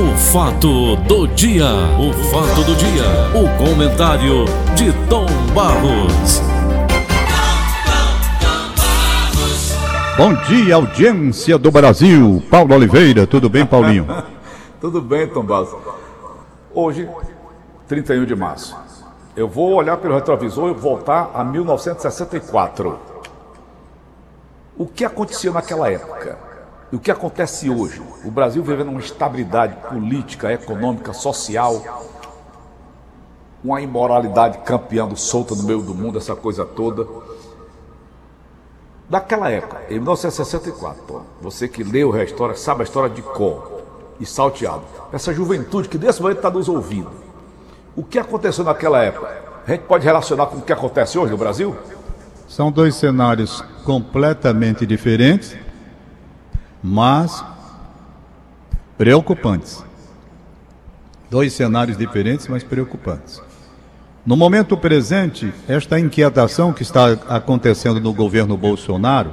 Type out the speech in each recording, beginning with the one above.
O fato do dia, o fato do dia, o comentário de Tom Barros. Bom dia, audiência do Brasil. Paulo Oliveira, tudo bem, Paulinho? tudo bem, Tom Barros. Hoje, 31 de março, eu vou olhar pelo retrovisor e voltar a 1964. O que acontecia naquela época? E o que acontece hoje? O Brasil vivendo uma estabilidade política, econômica, social, uma imoralidade campeando solta no meio do mundo, essa coisa toda. Daquela época, em 1964, você que leu a história, sabe a história de cor e salteado. Essa juventude que nesse momento está nos ouvindo. O que aconteceu naquela época? A gente pode relacionar com o que acontece hoje no Brasil? São dois cenários completamente diferentes mas preocupantes. Dois cenários diferentes, mas preocupantes. No momento presente, esta inquietação que está acontecendo no governo Bolsonaro,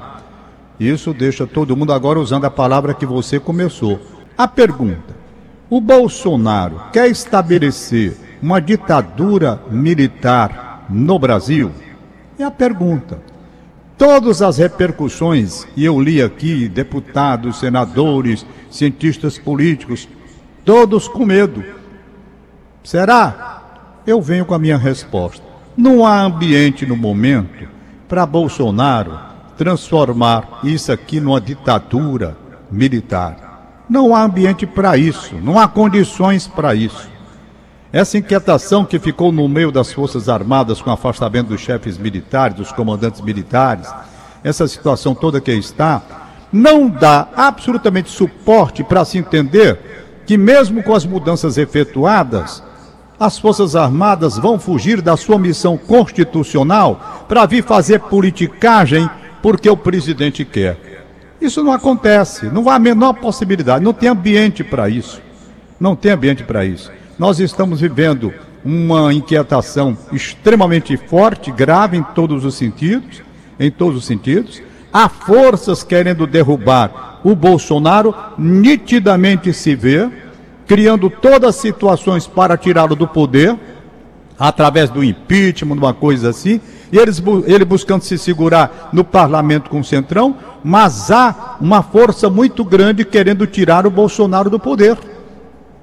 isso deixa todo mundo agora usando a palavra que você começou. A pergunta: o Bolsonaro quer estabelecer uma ditadura militar no Brasil? É a pergunta todas as repercussões, e eu li aqui deputados, senadores, cientistas políticos, todos com medo. Será? Eu venho com a minha resposta. Não há ambiente no momento para Bolsonaro transformar isso aqui numa ditadura militar. Não há ambiente para isso, não há condições para isso. Essa inquietação que ficou no meio das Forças Armadas com o afastamento dos chefes militares, dos comandantes militares, essa situação toda que está, não dá absolutamente suporte para se entender que, mesmo com as mudanças efetuadas, as Forças Armadas vão fugir da sua missão constitucional para vir fazer politicagem porque o presidente quer. Isso não acontece, não há a menor possibilidade, não tem ambiente para isso. Não tem ambiente para isso. Nós estamos vivendo uma inquietação extremamente forte, grave em todos os sentidos, em todos os sentidos. Há forças querendo derrubar o Bolsonaro, nitidamente se vê, criando todas as situações para tirá-lo do poder, através do impeachment, uma coisa assim, e eles, ele buscando se segurar no parlamento com o Centrão, mas há uma força muito grande querendo tirar o Bolsonaro do poder.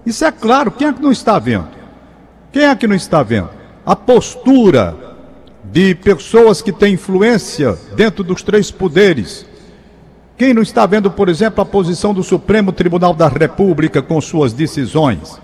Isso é claro, quem é que não está vendo? Quem é que não está vendo? A postura de pessoas que têm influência dentro dos três poderes. Quem não está vendo, por exemplo, a posição do Supremo Tribunal da República com suas decisões?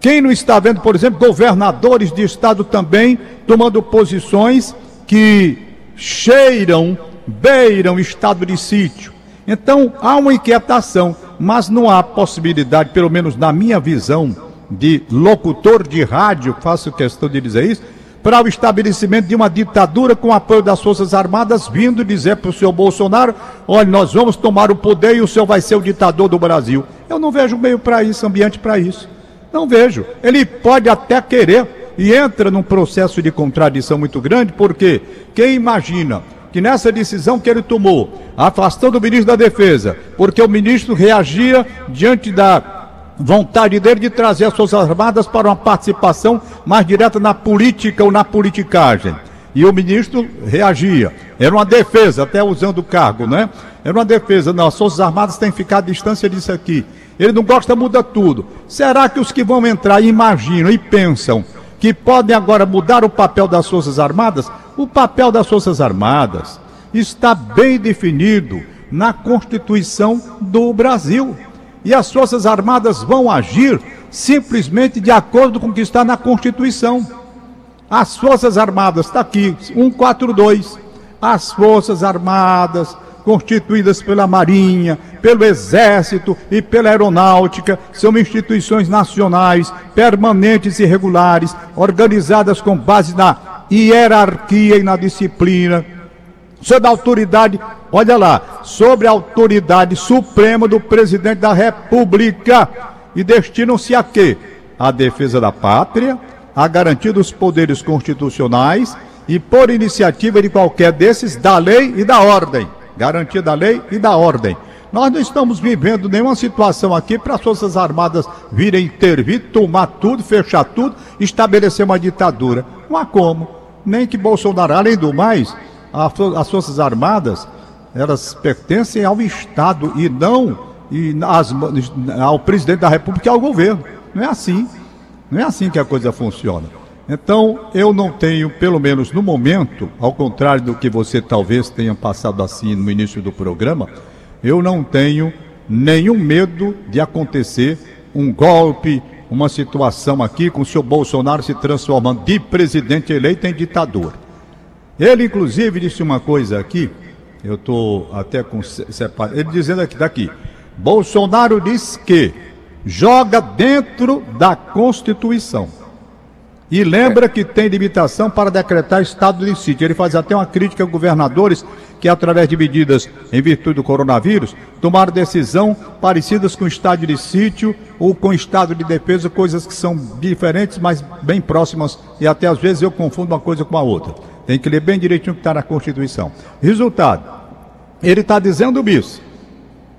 Quem não está vendo, por exemplo, governadores de estado também tomando posições que cheiram, beiram estado de sítio? Então há uma inquietação mas não há possibilidade, pelo menos na minha visão de locutor de rádio, faço questão de dizer isso, para o estabelecimento de uma ditadura com apoio das Forças Armadas, vindo dizer para o senhor Bolsonaro: olha, nós vamos tomar o poder e o senhor vai ser o ditador do Brasil. Eu não vejo meio para isso, ambiente para isso. Não vejo. Ele pode até querer e entra num processo de contradição muito grande, porque quem imagina que nessa decisão que ele tomou, afastando o ministro da Defesa, porque o ministro reagia diante da vontade dele de trazer as Forças Armadas para uma participação mais direta na política ou na politicagem. E o ministro reagia. Era uma defesa, até usando o cargo, né? Era uma defesa. Não, as Forças Armadas têm que ficar à distância disso aqui. Ele não gosta, muda tudo. Será que os que vão entrar imaginam e pensam que podem agora mudar o papel das Forças Armadas? O papel das Forças Armadas está bem definido na Constituição do Brasil. E as Forças Armadas vão agir simplesmente de acordo com o que está na Constituição. As Forças Armadas, está aqui, 142. As Forças Armadas, constituídas pela Marinha, pelo Exército e pela Aeronáutica, são instituições nacionais, permanentes e regulares, organizadas com base na hierarquia e na disciplina, sobre a autoridade, olha lá, sobre a autoridade suprema do presidente da República e destinam-se a quê? A defesa da pátria, a garantia dos poderes constitucionais e por iniciativa de qualquer desses da lei e da ordem. Garantia da lei e da ordem. Nós não estamos vivendo nenhuma situação aqui para as Forças Armadas virem intervir, tomar tudo, fechar tudo, estabelecer uma ditadura. Não há como. Nem que Bolsonaro, além do mais, as Forças Armadas, elas pertencem ao Estado e não e as, ao presidente da República e ao governo. Não é assim. Não é assim que a coisa funciona. Então, eu não tenho, pelo menos no momento, ao contrário do que você talvez tenha passado assim no início do programa, eu não tenho nenhum medo de acontecer um golpe, uma situação aqui com o senhor Bolsonaro se transformando de presidente eleito em ditador. Ele, inclusive, disse uma coisa aqui, eu estou até com. Ele dizendo aqui, daqui. Bolsonaro diz que joga dentro da Constituição. E lembra que tem limitação para decretar estado de sítio. Ele faz até uma crítica a governadores que, através de medidas em virtude do coronavírus, tomaram decisão parecidas com estado de sítio ou com estado de defesa, coisas que são diferentes, mas bem próximas, e até às vezes eu confundo uma coisa com a outra. Tem que ler bem direitinho o que está na Constituição. Resultado, ele está dizendo isso.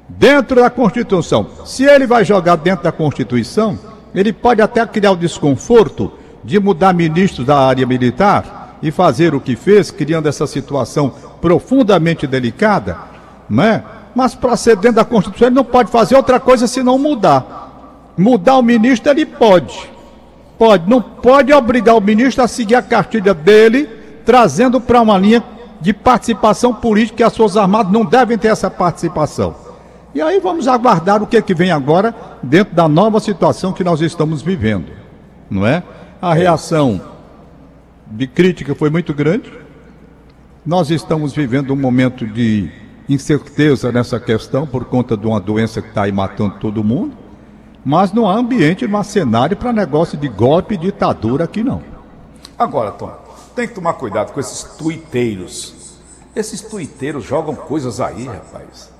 Dentro da Constituição. Se ele vai jogar dentro da Constituição, ele pode até criar o desconforto de mudar ministros da área militar e fazer o que fez, criando essa situação profundamente delicada, né? Mas para ser dentro da Constituição ele não pode fazer outra coisa senão mudar. Mudar o ministro ele pode. Pode, não pode obrigar o ministro a seguir a cartilha dele, trazendo para uma linha de participação política que as Forças Armadas não devem ter essa participação. E aí vamos aguardar o que, é que vem agora dentro da nova situação que nós estamos vivendo, não é? A reação de crítica foi muito grande. Nós estamos vivendo um momento de incerteza nessa questão por conta de uma doença que está aí matando todo mundo. Mas não há ambiente, não há cenário para negócio de golpe e ditadura aqui não. Agora, Tom, tem que tomar cuidado com esses tuiteiros. Esses tuiteiros jogam coisas aí, rapaz.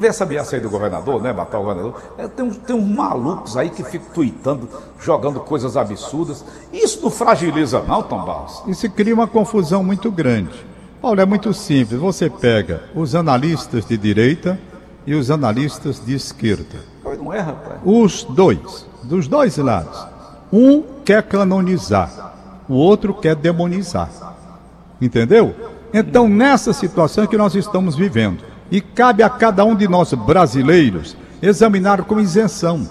Vê essa ameaça aí do governador, né? Matar o governador. É, tem, uns, tem uns malucos aí que ficam tweetando, jogando coisas absurdas. Isso não fragiliza, não, Tom Barros? Isso cria uma confusão muito grande. Paulo, é muito simples. Você pega os analistas de direita e os analistas de esquerda. Não é, rapaz? Os dois, dos dois lados. Um quer canonizar, o outro quer demonizar. Entendeu? Então, nessa situação que nós estamos vivendo, e cabe a cada um de nós brasileiros examinar com isenção.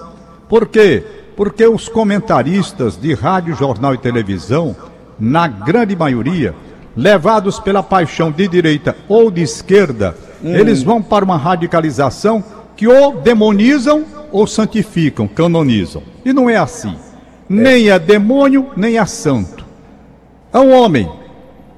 Por quê? Porque os comentaristas de rádio, jornal e televisão, na grande maioria, levados pela paixão de direita ou de esquerda, hum. eles vão para uma radicalização que ou demonizam ou santificam, canonizam. E não é assim. É. Nem é demônio, nem é santo. É um homem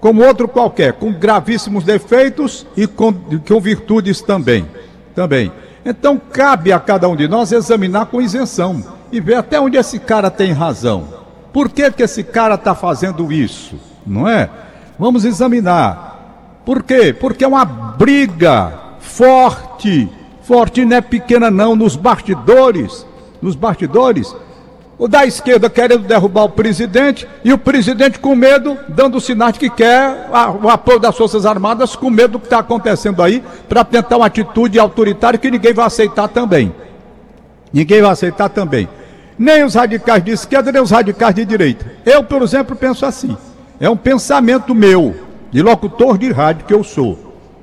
como outro qualquer, com gravíssimos defeitos e com, com virtudes também. Também. Então cabe a cada um de nós examinar com isenção e ver até onde esse cara tem razão. Por que, que esse cara está fazendo isso? Não é? Vamos examinar. Por quê? Porque é uma briga forte, forte não é pequena não, nos bastidores, nos bastidores, o da esquerda querendo derrubar o presidente e o presidente com medo, dando sinais de que quer o apoio das Forças Armadas, com medo do que está acontecendo aí, para tentar uma atitude autoritária que ninguém vai aceitar também. Ninguém vai aceitar também. Nem os radicais de esquerda, nem os radicais de direita. Eu, por exemplo, penso assim. É um pensamento meu, de locutor de rádio que eu sou.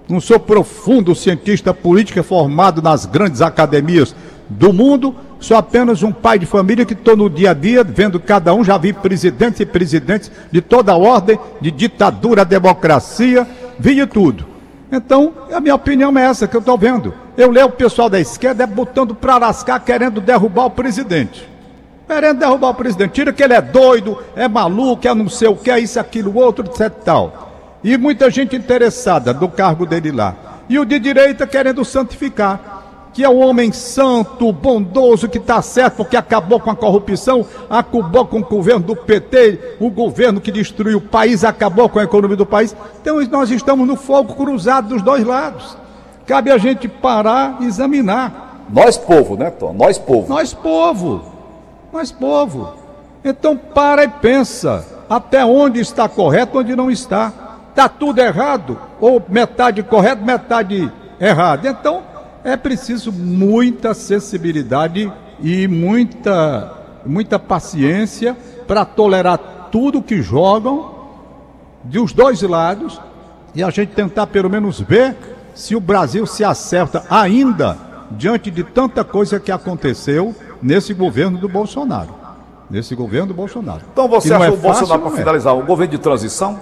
Não sou profundo cientista político formado nas grandes academias do mundo, Sou apenas um pai de família que estou no dia a dia vendo cada um, já vi presidentes e presidentes de toda ordem, de ditadura, democracia, vi de tudo. Então, a minha opinião é essa que eu estou vendo. Eu leio o pessoal da esquerda é botando para lascar, querendo derrubar o presidente. Querendo derrubar o presidente. Tira que ele é doido, é maluco, é não sei o que, é isso, aquilo, outro, etc tal. E muita gente interessada do cargo dele lá. E o de direita querendo santificar que é o homem santo, bondoso, que está certo, porque acabou com a corrupção, acabou com o governo do PT, o governo que destruiu o país, acabou com a economia do país. Então nós estamos no fogo cruzado dos dois lados. Cabe a gente parar e examinar. Nós, povo, né, Tom? Nós, povo. Nós, povo. Nós, povo. Então para e pensa até onde está correto, onde não está. Está tudo errado, ou metade correto, metade errado. Então é preciso muita sensibilidade e muita, muita paciência para tolerar tudo que jogam dos dois lados e a gente tentar pelo menos ver se o Brasil se acerta ainda diante de tanta coisa que aconteceu nesse governo do Bolsonaro. Nesse governo do Bolsonaro. Então você acha é o Bolsonaro, para é. finalizar, um governo de transição?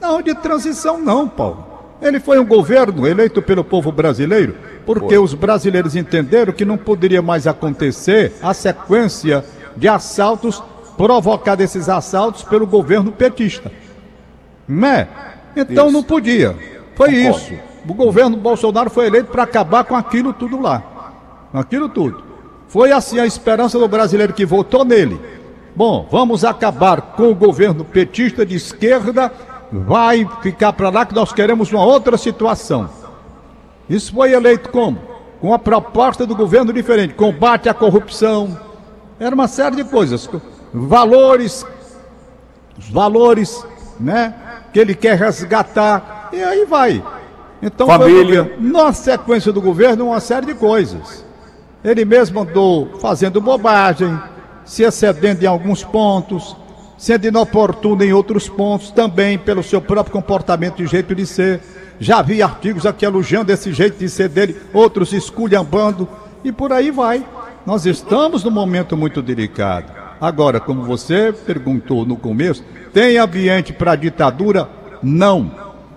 Não, de transição não, Paulo. Ele foi um governo eleito pelo povo brasileiro porque os brasileiros entenderam que não poderia mais acontecer a sequência de assaltos provocada esses assaltos pelo governo petista. Né? Então isso. não podia. Foi Concordo. isso. O governo Bolsonaro foi eleito para acabar com aquilo tudo lá. Aquilo tudo. Foi assim a esperança do brasileiro que votou nele. Bom, vamos acabar com o governo petista de esquerda vai ficar para lá que nós queremos uma outra situação. Isso foi eleito como? Com a proposta do governo diferente, combate à corrupção, era uma série de coisas, valores, os valores, né, que ele quer resgatar, e aí vai. Então, Família. Foi, na sequência do governo, uma série de coisas. Ele mesmo andou fazendo bobagem, se excedendo em alguns pontos, sendo inoportuno em outros pontos, também pelo seu próprio comportamento e jeito de ser. Já vi artigos aqui elogiando esse jeito de ser dele, outros esculhambando, e por aí vai. Nós estamos num momento muito delicado. Agora, como você perguntou no começo, tem ambiente para ditadura? Não.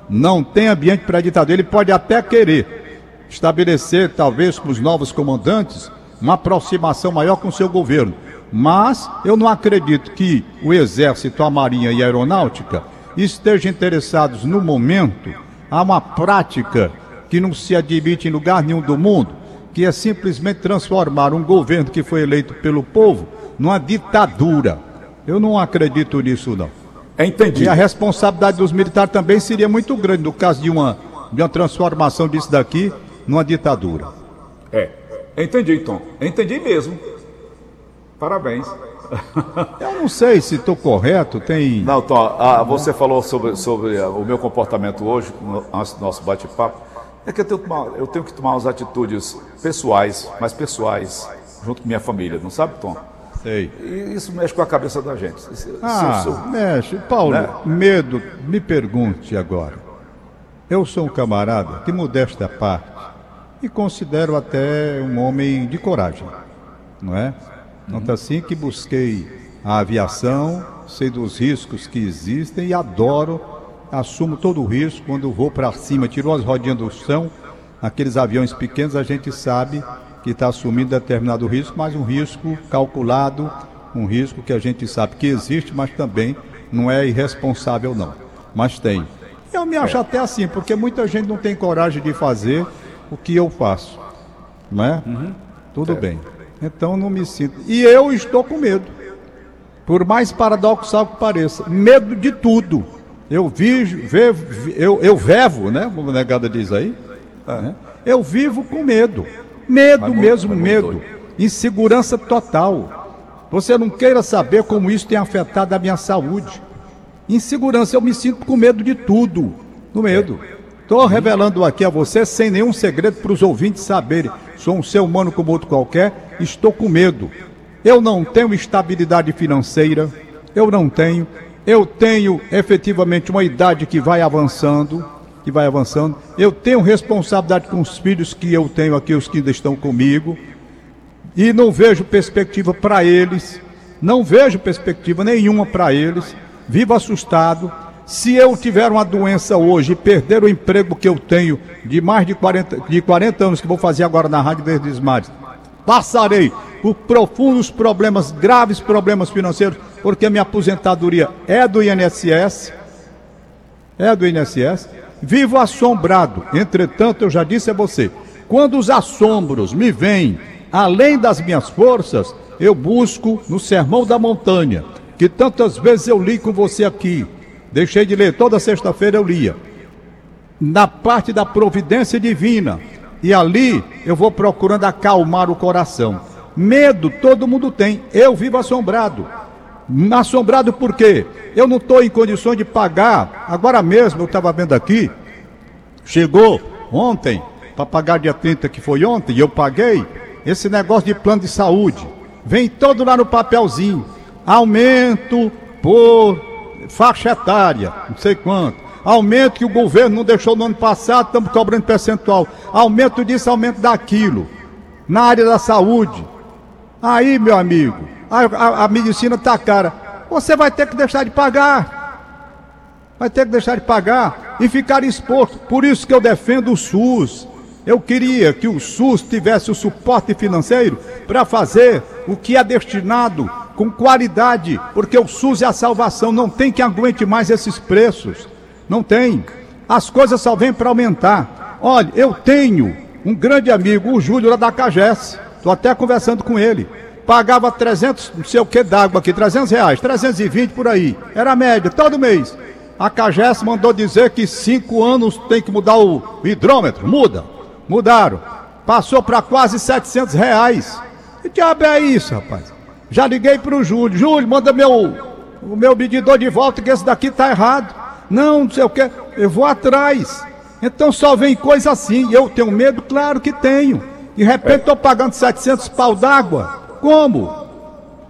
Não tem ambiente para ditadura. Ele pode até querer estabelecer, talvez, com os novos comandantes, uma aproximação maior com o seu governo. Mas eu não acredito que o Exército, a Marinha e a Aeronáutica estejam interessados no momento a uma prática que não se admite em lugar nenhum do mundo, que é simplesmente transformar um governo que foi eleito pelo povo numa ditadura. Eu não acredito nisso, não. Entendi. E a responsabilidade dos militares também seria muito grande no caso de uma, de uma transformação disso daqui numa ditadura. É. Entendi, Tom. Entendi mesmo. Parabéns. Eu não sei se estou correto, tem. Não, Tom, ah, você falou sobre, sobre ah, o meu comportamento hoje, antes do nosso bate-papo. É que eu tenho, tomar, eu tenho, que tomar umas atitudes pessoais, mais pessoais, junto com minha família, não sabe, Tom? Sei. E isso mexe com a cabeça da gente. Ah, mexe. Paulo, né? medo, me pergunte agora. Eu sou um camarada que, modesta parte, e considero até um homem de coragem, não é? Tanto assim que busquei a aviação, sei dos riscos que existem e adoro, assumo todo o risco quando vou para cima, tirou as rodinhas do chão, aqueles aviões pequenos a gente sabe que está assumindo determinado risco, mas um risco calculado, um risco que a gente sabe que existe, mas também não é irresponsável não, mas tem. Eu me acho até assim, porque muita gente não tem coragem de fazer o que eu faço, não é? Uhum. Tudo é. bem. Então não me sinto. E eu estou com medo. Por mais paradoxal que pareça. Medo de tudo. Eu vivo, eu, eu vevo, né? Como a negada diz aí. Né? Eu vivo com medo. Medo mesmo, medo. Insegurança total. Você não queira saber como isso tem afetado a minha saúde. Insegurança, eu me sinto com medo de tudo. No medo. Estou revelando aqui a você sem nenhum segredo para os ouvintes saberem. Sou um ser humano como outro qualquer, estou com medo. Eu não tenho estabilidade financeira, eu não tenho. Eu tenho efetivamente uma idade que vai avançando, que vai avançando. Eu tenho responsabilidade com os filhos que eu tenho aqui, os que ainda estão comigo. E não vejo perspectiva para eles, não vejo perspectiva nenhuma para eles. Vivo assustado se eu tiver uma doença hoje e perder o emprego que eu tenho de mais de 40, de 40 anos que vou fazer agora na Rádio Verdes Mares, passarei por profundos problemas, graves problemas financeiros, porque minha aposentadoria é do INSS, é do INSS. Vivo assombrado. Entretanto, eu já disse a você, quando os assombros me vêm além das minhas forças, eu busco no Sermão da Montanha, que tantas vezes eu li com você aqui, Deixei de ler, toda sexta-feira eu lia. Na parte da providência divina. E ali eu vou procurando acalmar o coração. Medo todo mundo tem. Eu vivo assombrado. Assombrado por quê? Eu não estou em condições de pagar. Agora mesmo, eu estava vendo aqui, chegou ontem para pagar dia 30, que foi ontem, e eu paguei, esse negócio de plano de saúde. Vem todo lá no papelzinho. Aumento por faixa etária, não sei quanto. Aumento que o governo não deixou no ano passado, estamos cobrando percentual. Aumento disso, aumento daquilo. Na área da saúde. Aí, meu amigo, a, a, a medicina está cara. Você vai ter que deixar de pagar. Vai ter que deixar de pagar e ficar exposto. Por isso que eu defendo o SUS. Eu queria que o SUS tivesse o suporte financeiro para fazer o que é destinado com qualidade, porque o SUS é a salvação, não tem que aguente mais esses preços. Não tem. As coisas só vêm para aumentar. Olha, eu tenho um grande amigo, o Júlio lá da Cagés. Estou até conversando com ele. Pagava 300, não sei o que d'água aqui, 300 reais, 320 por aí. Era a média, todo mês. A Cagés mandou dizer que cinco anos tem que mudar o hidrômetro. Muda. Mudaram. Passou para quase 700 reais. Que diabo é isso, rapaz? Já liguei para o Júlio. Júlio, manda meu, o meu medidor de volta que esse daqui tá errado. Não, não sei o que. Eu vou atrás. Então só vem coisa assim. Eu tenho medo? Claro que tenho. De repente estou pagando 700 pau d'água. Como?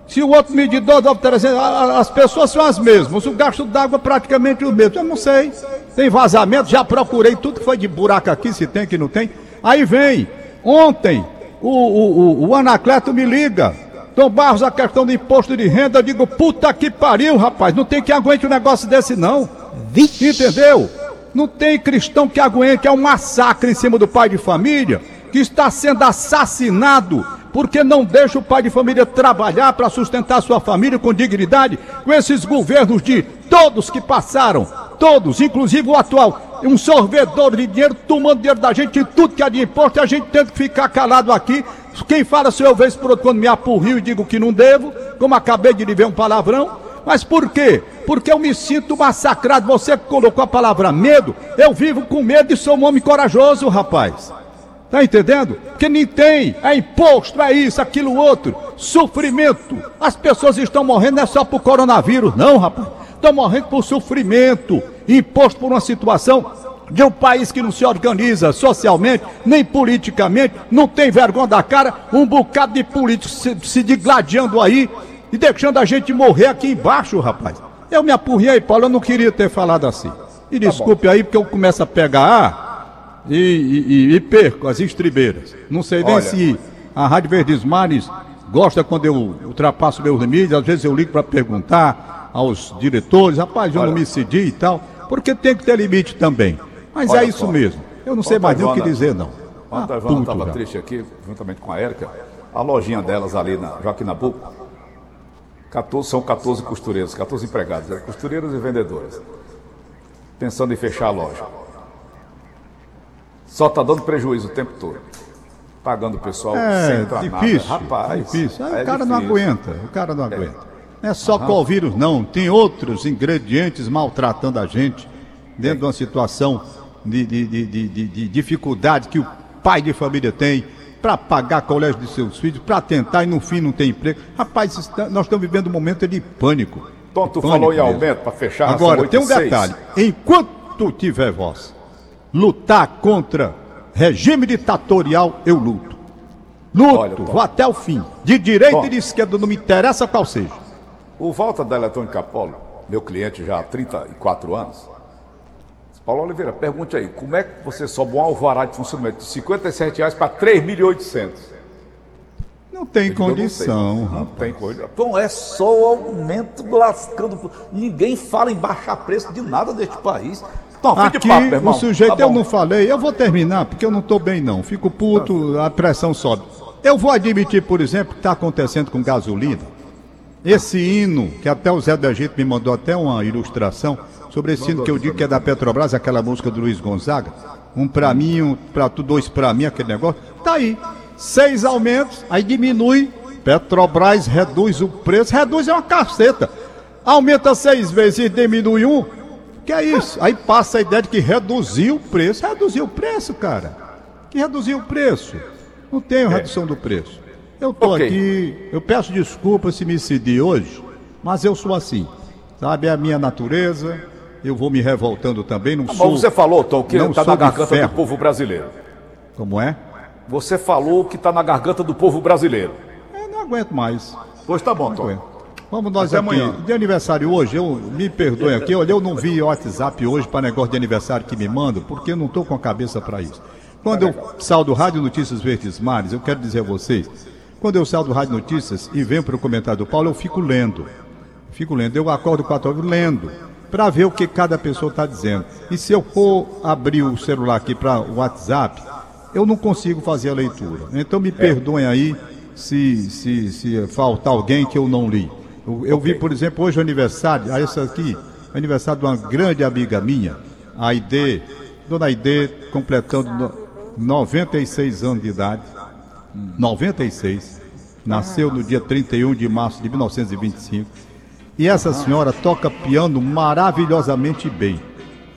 Se o outro medidor dá 300, as pessoas são as mesmas, o gasto d'água é praticamente o mesmo. Eu não sei. Tem vazamento, já procurei tudo que foi de buraco aqui, se tem, que não tem. Aí vem, ontem, o, o, o, o Anacleto me liga. Tom Barros, a questão do imposto de renda, eu digo, puta que pariu, rapaz, não tem que aguente um negócio desse não. Vixe. Entendeu? Não tem cristão que aguente, é um massacre em cima do pai de família, que está sendo assassinado porque não deixa o pai de família trabalhar para sustentar sua família com dignidade, com esses governos de todos que passaram, todos, inclusive o atual, um sorvedor de dinheiro, tomando dinheiro da gente em tudo que é de imposto, e a gente tendo que ficar calado aqui. Quem fala se eu vejo por outro quando me apurrio e digo que não devo, como acabei de lhe ver um palavrão. Mas por quê? Porque eu me sinto massacrado. Você colocou a palavra medo, eu vivo com medo e sou um homem corajoso, rapaz. Tá entendendo? Porque nem tem, é imposto, é isso, aquilo outro, sofrimento. As pessoas estão morrendo não é só por coronavírus, não, rapaz. Estão morrendo por sofrimento, imposto por uma situação de um país que não se organiza socialmente, nem politicamente, não tem vergonha da cara, um bocado de políticos se, se digladiando aí e deixando a gente morrer aqui embaixo, rapaz. Eu me apurrei, Paulo, eu não queria ter falado assim. E tá desculpe tá aí, porque eu começo a pegar e, e, e perco as estribeiras. Não sei nem Olha. se a Rádio Verdes Mares gosta quando eu ultrapasso meus limites, às vezes eu ligo para perguntar aos diretores, rapaz, eu Olha. não me cedi e tal, porque tem que ter limite também. Mas Olha é isso mesmo. Eu não sei mais nem o que dizer, não. Ontem a Joana estava triste aqui, juntamente com a Érica, a lojinha delas ali na Joaquim Nabuco, 14, são 14 costureiros, 14 empregados, é, costureiras e vendedoras, pensando em fechar a loja. Só está dando prejuízo o tempo todo. Pagando o pessoal é, sem difícil, nada. Rapaz, difícil. É o cara não aguenta, o cara não é. aguenta. Não é só com o vírus, não. Tem outros ingredientes maltratando a gente dentro de uma situação de, de, de, de, dificuldade que o pai de família tem para pagar colégio de seus filhos, para tentar e no fim não tem emprego. Rapaz, nós estamos vivendo um momento de pânico. Tu falou em aumento para fechar Agora, tem um detalhe. Enquanto tiver voz lutar contra regime ditatorial, eu luto. Luto, Olha, vou até o fim. De direita e de esquerda, não me interessa qual seja. O Walter da Eletrônica Polo, meu cliente já há 34 anos. Paulo Oliveira, pergunte aí, como é que você sobe um alvará de funcionamento de 57 reais para 3.800? Não tem condição. Não, não tem condição. Então é só o aumento lascando. Ninguém fala em baixar preço de nada deste país. Aqui, papo, o sujeito, tá eu não falei, eu vou terminar, porque eu não estou bem não, fico puto, a pressão sobe. Eu vou admitir, por exemplo, que está acontecendo com gasolina. Esse hino, que até o Zé do Egito me mandou até uma ilustração, sobre esse hino que eu digo que é da Petrobras, aquela música do Luiz Gonzaga, um para mim, um para tu, dois para mim, aquele negócio, tá aí. Seis aumentos, aí diminui, Petrobras reduz o preço, reduz é uma caceta. Aumenta seis vezes e diminui um, que é isso? Aí passa a ideia de que reduziu o preço. Reduziu o preço, cara. Que reduziu o preço. Não é. redução do preço. Eu tô okay. aqui, eu peço desculpas se me cedi hoje, mas eu sou assim. Sabe, é a minha natureza. Eu vou me revoltando também, não ah, sou. Mas você falou, Tom, que está na garganta do povo brasileiro. Como é? Você falou que está na garganta do povo brasileiro. Eu não aguento mais. Pois tá bom, Tom. Vamos nós Até aqui. amanhã. De aniversário hoje, eu me perdoe aqui, olha, eu não vi WhatsApp hoje para negócio de aniversário que me mandam, porque eu não estou com a cabeça para isso. Quando eu saio do Rádio Notícias Verdes Mares, eu quero dizer a vocês, quando eu saio do Rádio Notícias e venho para o comentário do Paulo, eu fico lendo. Fico lendo. Eu acordo quatro horas lendo, para ver o que cada pessoa está dizendo. E se eu for abrir o celular aqui para o WhatsApp, eu não consigo fazer a leitura. Então me perdoem aí se, se, se faltar alguém que eu não li. Eu, eu vi, por exemplo, hoje o aniversário, ah, esse aqui, aniversário de uma grande amiga minha, a Aide, Dona Aide, completando no- 96 anos de idade. 96. Nasceu no dia 31 de março de 1925. E essa senhora toca piano maravilhosamente bem.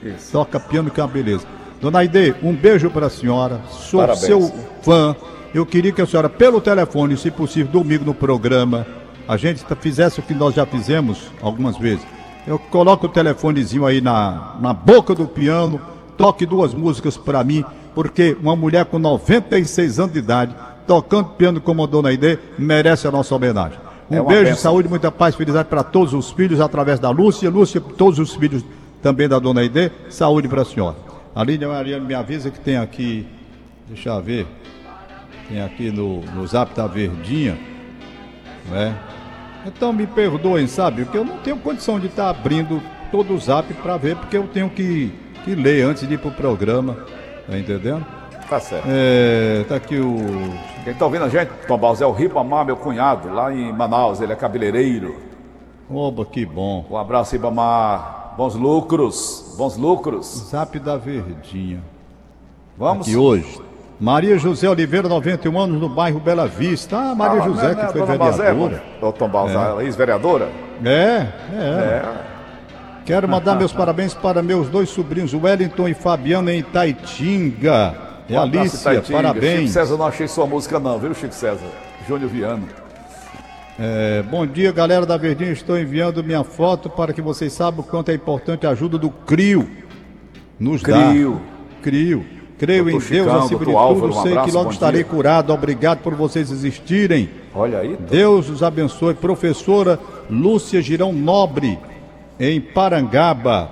Isso. Toca piano que é uma beleza. Dona Aide, um beijo para a senhora. Sou Parabéns. seu fã. Eu queria que a senhora, pelo telefone, se possível, domingo no programa, a gente fizesse o que nós já fizemos algumas vezes. Eu coloco o telefonezinho aí na, na boca do piano, toque duas músicas para mim, porque uma mulher com 96 anos de idade, tocando piano como a Dona Aide, merece a nossa homenagem. Um É beijo, benção. saúde, muita paz, felicidade para todos os filhos, através da Lúcia. Lúcia, todos os filhos também da Dona Aide. Saúde para a senhora. A Lídia Mariana me avisa que tem aqui, deixa eu ver, tem aqui no, no zap da Verdinha, não é? Então me perdoem, sabe? Porque eu não tenho condição de estar abrindo todo o zap para ver, porque eu tenho que, que ler antes de ir pro programa, tá entendendo? Tá certo. É, tá aqui o Quem tá ouvindo a gente, Tom Barros, é o Ribamar, meu cunhado, lá em Manaus. Ele é cabeleireiro. Oba, que bom. Um abraço, Ribamar. Bons lucros. Bons lucros. Zap da Verdinha. Vamos. Aqui hoje. Maria José Oliveira, 91 anos, no bairro Bela Vista. Ah, Maria Ah, José, não é- que não é foi vereadora. Ô, Tom Barros, a ex-vereadora? É, é. É. Quero mandar meus parabéns para meus dois sobrinhos, Wellington e Fabiano, em Itaitinga. É Um Alicia, Itaitinga. Chico parabéns. César, não achei sua música não, viu, Chico César? Júnior Viana. É, bom dia, galera da Verdinha. Estou enviando minha foto para que vocês saibam o quanto é importante a ajuda do CRIO. Nos CRIO. dá. CRIO. Creio Doutor em Deus, Chicão, acima de Álvaro, tudo, sei que logo estarei dia. curado. Obrigado por vocês existirem. Olha aí. Deus os abençoe. Professora Lúcia Girão Nobre, em Parangaba.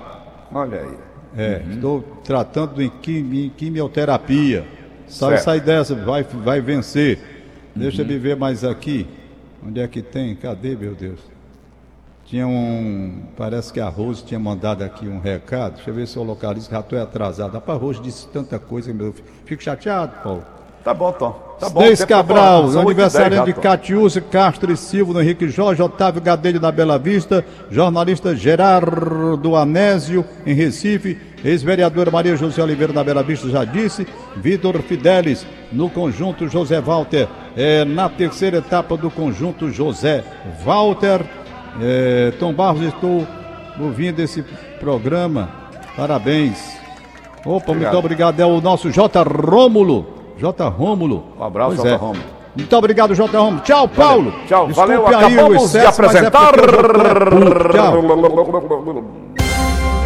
Olha aí. É, estou tratando em, quimi- em quimioterapia. Sai, Certo. sai dessa, vai, vai vencer. Deixa eu ver mais aqui. Onde é que tem? Cadê, meu Deus? Tinha um. Parece que a Rose tinha mandado aqui um recado. Deixa eu ver se eu localizo. Já estou atrasado. A Rose disse tanta coisa, meu. Fico chateado, Paulo. Tá bom, Tom. Tá bom. Deis tempo Cabral, e dez de. Catiúcia, Castro e Silva, do Henrique Jorge, Otávio Gadelho da Bela Vista, jornalista Gerardo Anésio, em Recife, ex-vereadora Maria José Oliveira da Bela Vista, já disse, Vitor Fidelis, no conjunto José Walter, é, na terceira etapa do conjunto José Walter. É, Tom Barros, estou ouvindo esse programa, parabéns. Opa, muito Obrigado. obrigado. É o nosso J. Rômulo. J. Rômulo. Um abraço, Pois J. é. Rômulo. Muito obrigado, J. Rômulo. Tchau, Paulo. Tchau, Desculpe valeu. Acabamos de excesso, mas é apresentar. é.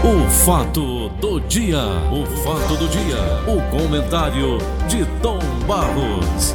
O fato do dia. O fato do dia. O comentário de Tom Barros.